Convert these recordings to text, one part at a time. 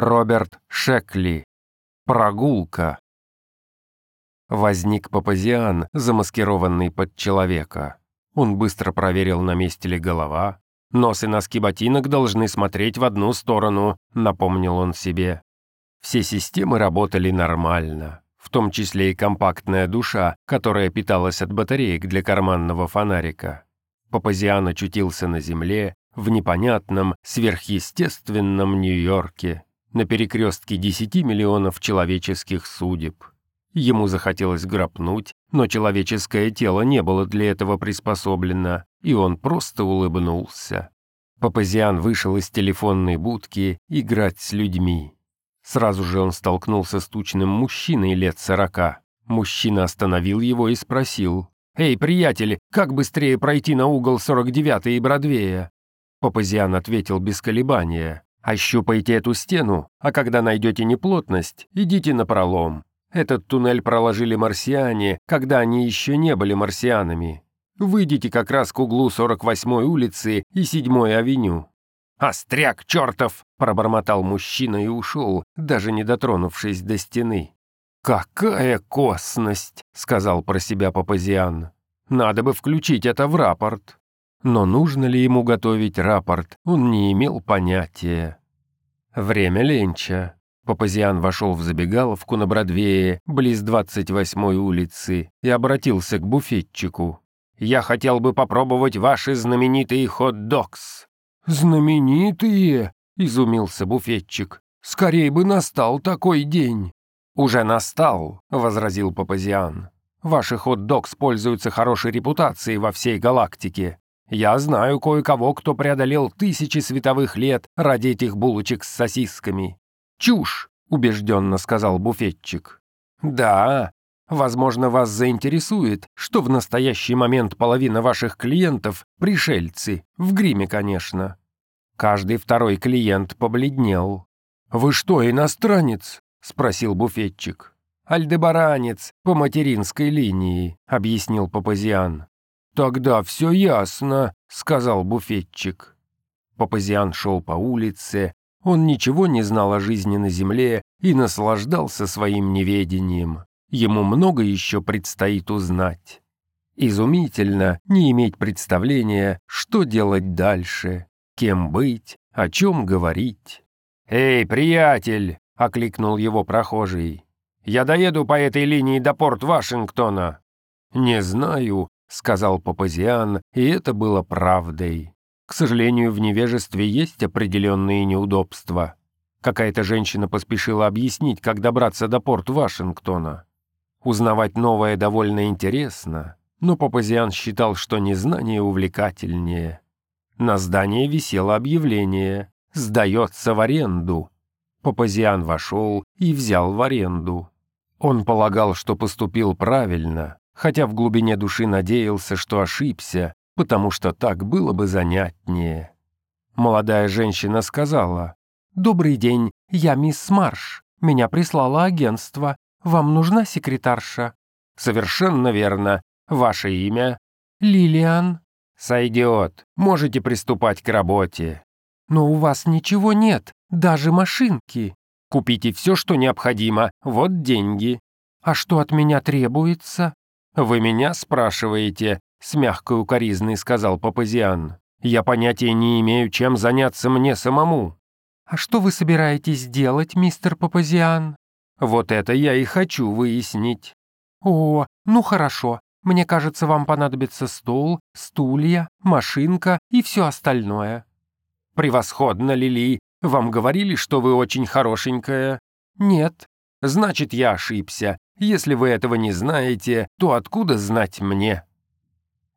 Роберт Шекли. Прогулка. Возник Папазиан, замаскированный под человека. Он быстро проверил, на месте ли голова. Нос и носки ботинок должны смотреть в одну сторону, напомнил он себе. Все системы работали нормально, в том числе и компактная душа, которая питалась от батареек для карманного фонарика. Папазиан очутился на земле, в непонятном, сверхъестественном Нью-Йорке, на перекрестке 10 миллионов человеческих судеб. Ему захотелось грапнуть, но человеческое тело не было для этого приспособлено, и он просто улыбнулся. Папазиан вышел из телефонной будки играть с людьми. Сразу же он столкнулся с тучным мужчиной лет сорока. Мужчина остановил его и спросил. «Эй, приятель, как быстрее пройти на угол 49-й и Бродвея?» Папазиан ответил без колебания. Ощупайте эту стену, а когда найдете неплотность, идите на пролом. Этот туннель проложили марсиане, когда они еще не были марсианами. Выйдите как раз к углу 48-й улицы и 7-й авеню». «Остряк чертов!» — пробормотал мужчина и ушел, даже не дотронувшись до стены. «Какая косность!» — сказал про себя Папазиан. «Надо бы включить это в рапорт». Но нужно ли ему готовить рапорт, он не имел понятия. Время ленча. Папазиан вошел в забегаловку на Бродвее, близ 28-й улицы, и обратился к буфетчику. «Я хотел бы попробовать ваши знаменитые хот-догс». «Знаменитые?» — изумился буфетчик. «Скорей бы настал такой день». «Уже настал», — возразил Папазиан. «Ваши хот-догс пользуются хорошей репутацией во всей галактике. Я знаю кое-кого, кто преодолел тысячи световых лет ради этих булочек с сосисками. Чушь, убежденно сказал буфетчик. Да, возможно, вас заинтересует, что в настоящий момент половина ваших клиентов — пришельцы, в гриме, конечно. Каждый второй клиент побледнел. «Вы что, иностранец?» — спросил буфетчик. «Альдебаранец по материнской линии», — объяснил Папазиан. «Тогда все ясно», — сказал буфетчик. Папазиан шел по улице, он ничего не знал о жизни на земле и наслаждался своим неведением. Ему много еще предстоит узнать. Изумительно не иметь представления, что делать дальше, кем быть, о чем говорить. «Эй, приятель!» — окликнул его прохожий. «Я доеду по этой линии до порт Вашингтона». «Не знаю, — сказал Папазиан, и это было правдой. К сожалению, в невежестве есть определенные неудобства. Какая-то женщина поспешила объяснить, как добраться до порт Вашингтона. Узнавать новое довольно интересно, но Папазиан считал, что незнание увлекательнее. На здании висело объявление «Сдается в аренду». Папазиан вошел и взял в аренду. Он полагал, что поступил правильно, хотя в глубине души надеялся, что ошибся, потому что так было бы занятнее. Молодая женщина сказала, «Добрый день, я мисс Марш. Меня прислало агентство. Вам нужна секретарша?» «Совершенно верно. Ваше имя?» «Лилиан». «Сойдет. Можете приступать к работе». «Но у вас ничего нет, даже машинки». «Купите все, что необходимо. Вот деньги». «А что от меня требуется?» «Вы меня спрашиваете?» — с мягкой укоризной сказал Папазиан. «Я понятия не имею, чем заняться мне самому». «А что вы собираетесь делать, мистер Папазиан?» «Вот это я и хочу выяснить». «О, ну хорошо. Мне кажется, вам понадобится стол, стулья, машинка и все остальное». «Превосходно, Лили. Вам говорили, что вы очень хорошенькая?» «Нет». «Значит, я ошибся. Если вы этого не знаете, то откуда знать мне?»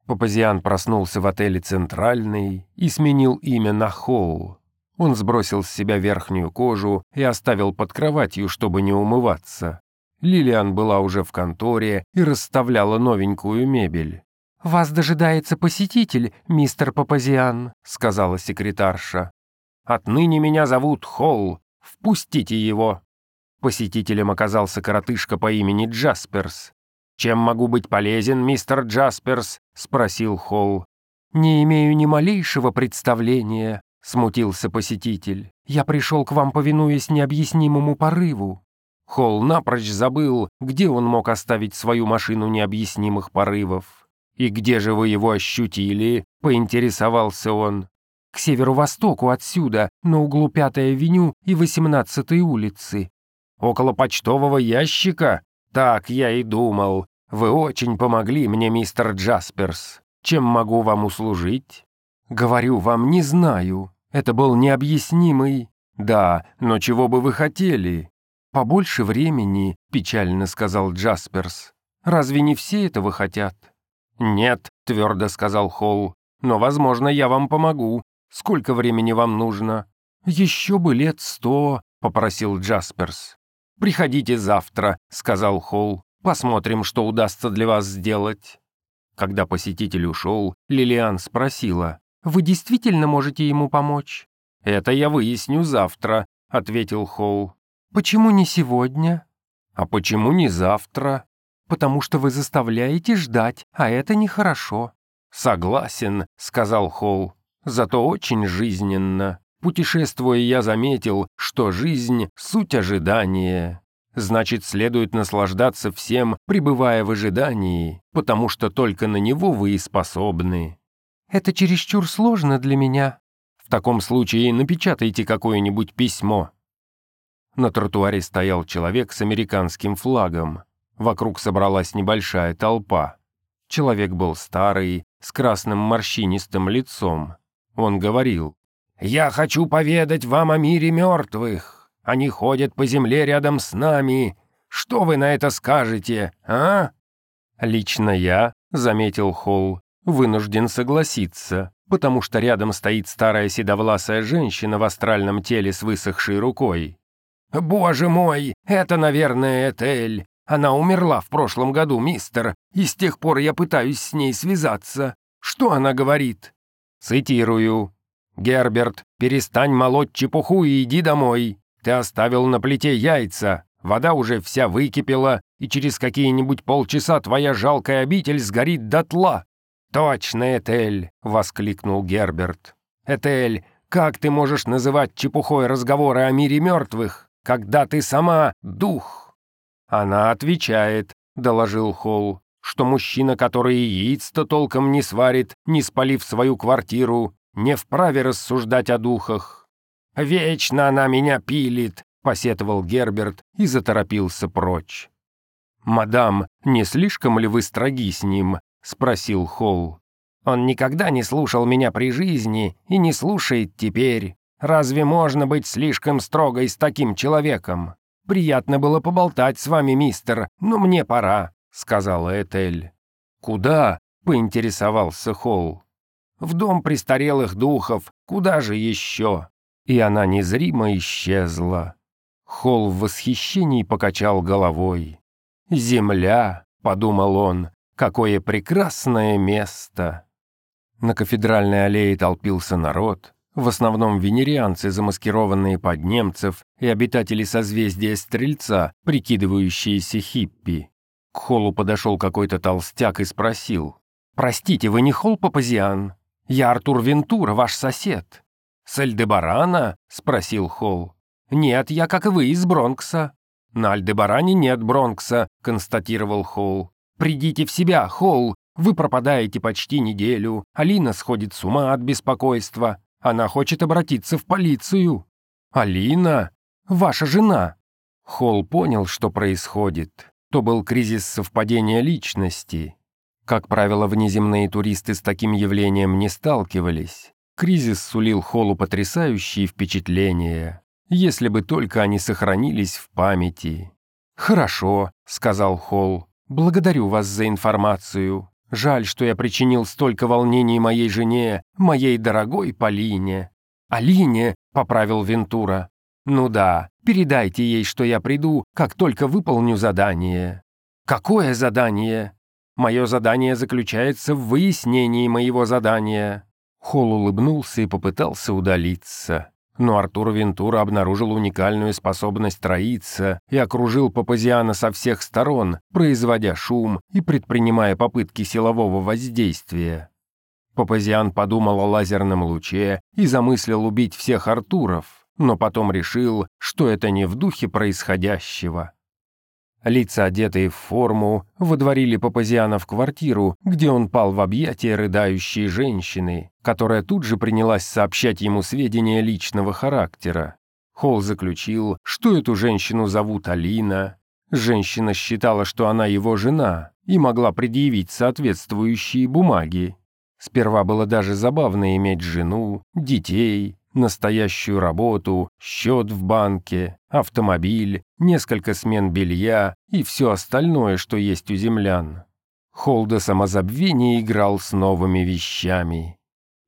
Папазиан проснулся в отеле «Центральный» и сменил имя на Холл. Он сбросил с себя верхнюю кожу и оставил под кроватью, чтобы не умываться. Лилиан была уже в конторе и расставляла новенькую мебель. «Вас дожидается посетитель, мистер Папазиан», — сказала секретарша. «Отныне меня зовут Холл. Впустите его». Посетителем оказался коротышка по имени Джасперс. «Чем могу быть полезен, мистер Джасперс?» — спросил Холл. «Не имею ни малейшего представления», — смутился посетитель. «Я пришел к вам, повинуясь необъяснимому порыву». Холл напрочь забыл, где он мог оставить свою машину необъяснимых порывов. «И где же вы его ощутили?» — поинтересовался он. «К северо-востоку отсюда, на углу 5-й авеню и 18-й улицы». «Около почтового ящика?» «Так я и думал. Вы очень помогли мне, мистер Джасперс. Чем могу вам услужить?» «Говорю вам, не знаю. Это был необъяснимый...» «Да, но чего бы вы хотели?» «Побольше времени», — печально сказал Джасперс. «Разве не все этого хотят?» «Нет», — твердо сказал Холл. «Но, возможно, я вам помогу. Сколько времени вам нужно?» «Еще бы лет сто», — попросил Джасперс. «Приходите завтра», — сказал Холл. «Посмотрим, что удастся для вас сделать». Когда посетитель ушел, Лилиан спросила, «Вы действительно можете ему помочь?» «Это я выясню завтра», — ответил Холл. «Почему не сегодня?» «А почему не завтра?» «Потому что вы заставляете ждать, а это нехорошо». «Согласен», — сказал Холл. «Зато очень жизненно. Путешествуя, я заметил, что жизнь — суть ожидания. Значит, следует наслаждаться всем, пребывая в ожидании, потому что только на него вы и способны. Это чересчур сложно для меня. В таком случае напечатайте какое-нибудь письмо. На тротуаре стоял человек с американским флагом. Вокруг собралась небольшая толпа. Человек был старый, с красным морщинистым лицом. Он говорил, «Я хочу поведать вам о мире мертвых. Они ходят по земле рядом с нами. Что вы на это скажете, а?» «Лично я», — заметил Холл, — «вынужден согласиться, потому что рядом стоит старая седовласая женщина в астральном теле с высохшей рукой». «Боже мой, это, наверное, Этель. Она умерла в прошлом году, мистер, и с тех пор я пытаюсь с ней связаться. Что она говорит?» Цитирую. «Герберт, перестань молоть чепуху и иди домой. Ты оставил на плите яйца, вода уже вся выкипела, и через какие-нибудь полчаса твоя жалкая обитель сгорит дотла». «Точно, Этель!» — воскликнул Герберт. «Этель, как ты можешь называть чепухой разговоры о мире мертвых, когда ты сама дух?» Она отвечает, — доложил Холл, что мужчина, который яиц-то толком не сварит, не спалив свою квартиру, не вправе рассуждать о духах. «Вечно она меня пилит», — посетовал Герберт и заторопился прочь. «Мадам, не слишком ли вы строги с ним?» — спросил Холл. «Он никогда не слушал меня при жизни и не слушает теперь. Разве можно быть слишком строгой с таким человеком? Приятно было поболтать с вами, мистер, но мне пора», — сказала Этель. «Куда?» — поинтересовался Холл. «В дом престарелых духов. Куда же еще?» и она незримо исчезла. Холл в восхищении покачал головой. «Земля», — подумал он, — «какое прекрасное место!» На кафедральной аллее толпился народ, в основном венерианцы, замаскированные под немцев, и обитатели созвездия Стрельца, прикидывающиеся хиппи. К Холлу подошел какой-то толстяк и спросил. «Простите, вы не Холл Папазиан? Я Артур Вентура, ваш сосед». «С Альдебарана?» — спросил Холл. «Нет, я, как и вы, из Бронкса». «На Альдебаране нет Бронкса», — констатировал Холл. «Придите в себя, Холл. Вы пропадаете почти неделю. Алина сходит с ума от беспокойства. Она хочет обратиться в полицию». «Алина? Ваша жена?» Холл понял, что происходит. То был кризис совпадения личности. Как правило, внеземные туристы с таким явлением не сталкивались. Кризис сулил Холлу потрясающие впечатления, если бы только они сохранились в памяти. «Хорошо», — сказал Холл, — «благодарю вас за информацию. Жаль, что я причинил столько волнений моей жене, моей дорогой Полине». «Алине», — поправил Вентура. «Ну да, передайте ей, что я приду, как только выполню задание». «Какое задание?» «Мое задание заключается в выяснении моего задания». Холл улыбнулся и попытался удалиться. Но Артур Вентура обнаружил уникальную способность троиться и окружил Папазиана со всех сторон, производя шум и предпринимая попытки силового воздействия. Папазиан подумал о лазерном луче и замыслил убить всех Артуров, но потом решил, что это не в духе происходящего. Лица, одетые в форму, водворили Папазиана в квартиру, где он пал в объятия рыдающей женщины, которая тут же принялась сообщать ему сведения личного характера. Холл заключил, что эту женщину зовут Алина. Женщина считала, что она его жена, и могла предъявить соответствующие бумаги. Сперва было даже забавно иметь жену, детей, настоящую работу, счет в банке, автомобиль, несколько смен белья и все остальное, что есть у землян. Холл до играл с новыми вещами.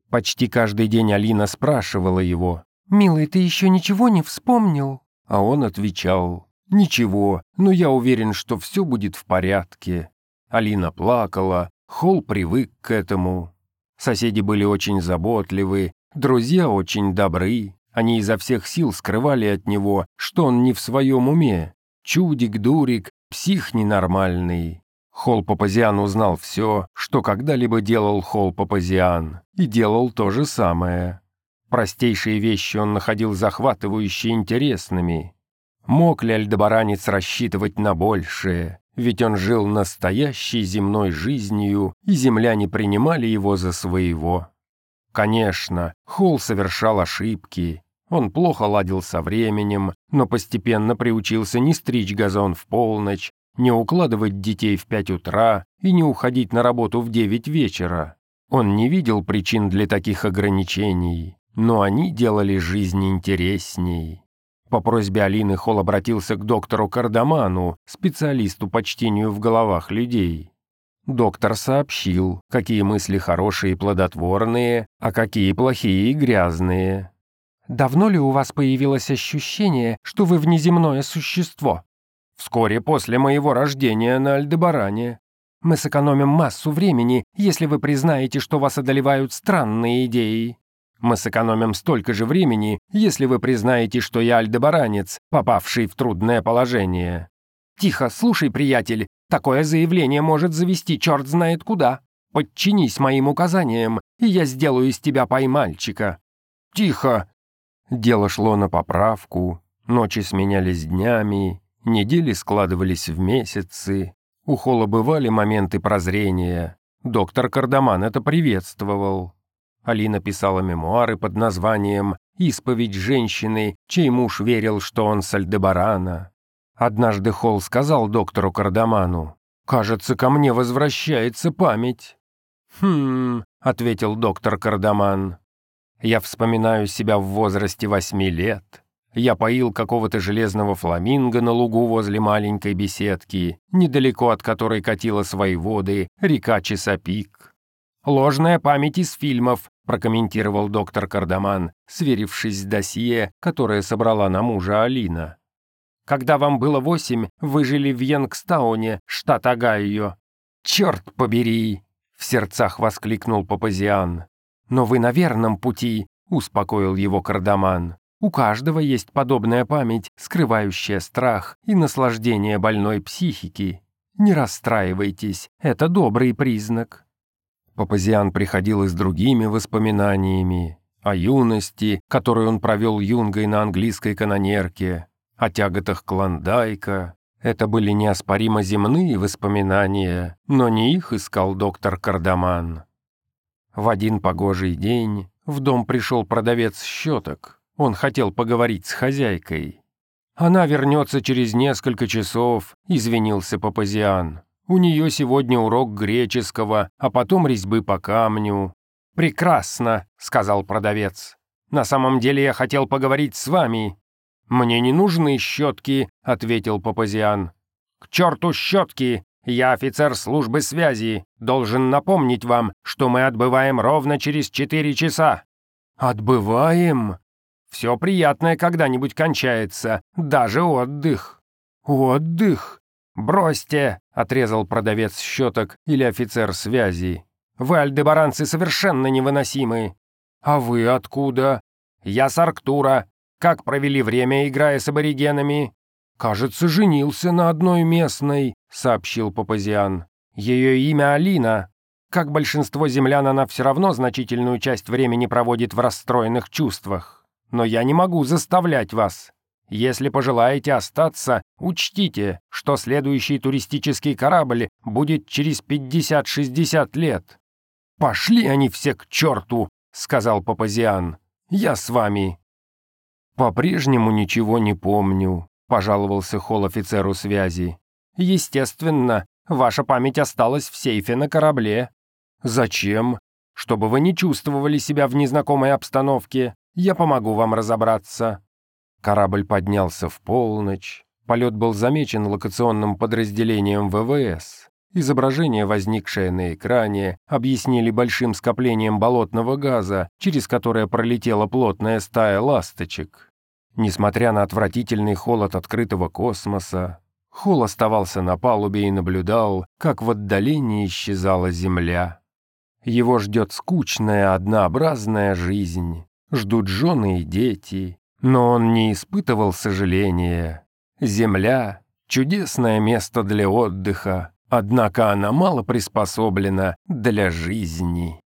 Почти каждый день Алина спрашивала его, «Милый, ты еще ничего не вспомнил?» А он отвечал, «Ничего, но я уверен, что все будет в порядке». Алина плакала, Холл привык к этому. Соседи были очень заботливы, Друзья очень добры, они изо всех сил скрывали от него, что он не в своем уме. Чудик, дурик, псих ненормальный. Холл Папазиан узнал все, что когда-либо делал Холл Папазиан, и делал то же самое. Простейшие вещи он находил захватывающе интересными. Мог ли Альдебаранец рассчитывать на большее? Ведь он жил настоящей земной жизнью, и земляне принимали его за своего. Конечно, Холл совершал ошибки. Он плохо ладил со временем, но постепенно приучился не стричь газон в полночь, не укладывать детей в пять утра и не уходить на работу в девять вечера. Он не видел причин для таких ограничений, но они делали жизнь интересней. По просьбе Алины Холл обратился к доктору Кардаману, специалисту по чтению в головах людей. Доктор сообщил, какие мысли хорошие и плодотворные, а какие плохие и грязные. «Давно ли у вас появилось ощущение, что вы внеземное существо?» «Вскоре после моего рождения на Альдебаране. Мы сэкономим массу времени, если вы признаете, что вас одолевают странные идеи. Мы сэкономим столько же времени, если вы признаете, что я альдебаранец, попавший в трудное положение». «Тихо, слушай, приятель, Такое заявление может завести черт знает куда. Подчинись моим указаниям, и я сделаю из тебя поймальчика». «Тихо!» Дело шло на поправку, ночи сменялись днями, недели складывались в месяцы. У Холла бывали моменты прозрения. Доктор Кардаман это приветствовал. Алина писала мемуары под названием «Исповедь женщины, чей муж верил, что он с Альдебарана». Однажды Холл сказал доктору Кардаману, «Кажется, ко мне возвращается память». «Хм», — ответил доктор Кардаман, «я вспоминаю себя в возрасте восьми лет. Я поил какого-то железного фламинго на лугу возле маленькой беседки, недалеко от которой катила свои воды река Чесопик. «Ложная память из фильмов», — прокомментировал доктор Кардаман, сверившись с досье, которое собрала на мужа Алина. Когда вам было восемь, вы жили в Янгстауне, штат Огайо. Черт побери!» — в сердцах воскликнул Папазиан. «Но вы на верном пути», — успокоил его Кардаман. «У каждого есть подобная память, скрывающая страх и наслаждение больной психики. Не расстраивайтесь, это добрый признак». Папазиан приходил и с другими воспоминаниями о юности, которую он провел юнгой на английской канонерке, о тяготах Клондайка. Это были неоспоримо земные воспоминания, но не их искал доктор Кардаман. В один погожий день в дом пришел продавец щеток. Он хотел поговорить с хозяйкой. «Она вернется через несколько часов», — извинился Папазиан. «У нее сегодня урок греческого, а потом резьбы по камню». «Прекрасно», — сказал продавец. «На самом деле я хотел поговорить с вами. «Мне не нужны щетки», — ответил Папазиан. «К черту щетки! Я офицер службы связи. Должен напомнить вам, что мы отбываем ровно через четыре часа». «Отбываем?» «Все приятное когда-нибудь кончается, даже отдых». «Отдых?» «Бросьте!» — отрезал продавец щеток или офицер связи. «Вы, альдебаранцы, совершенно невыносимы». «А вы откуда?» «Я с Арктура. Как провели время, играя с аборигенами?» «Кажется, женился на одной местной», — сообщил Папазиан. «Ее имя Алина». Как большинство землян, она все равно значительную часть времени проводит в расстроенных чувствах. Но я не могу заставлять вас. Если пожелаете остаться, учтите, что следующий туристический корабль будет через 50-60 лет. «Пошли они все к черту!» — сказал Папазиан. «Я с вами». «По-прежнему ничего не помню», — пожаловался холл офицеру связи. «Естественно, ваша память осталась в сейфе на корабле». «Зачем? Чтобы вы не чувствовали себя в незнакомой обстановке. Я помогу вам разобраться». Корабль поднялся в полночь. Полет был замечен локационным подразделением ВВС. Изображение, возникшее на экране, объяснили большим скоплением болотного газа, через которое пролетела плотная стая ласточек. Несмотря на отвратительный холод открытого космоса, Холл оставался на палубе и наблюдал, как в отдалении исчезала Земля. Его ждет скучная, однообразная жизнь, ждут жены и дети, но он не испытывал сожаления. Земля — чудесное место для отдыха, однако она мало приспособлена для жизни.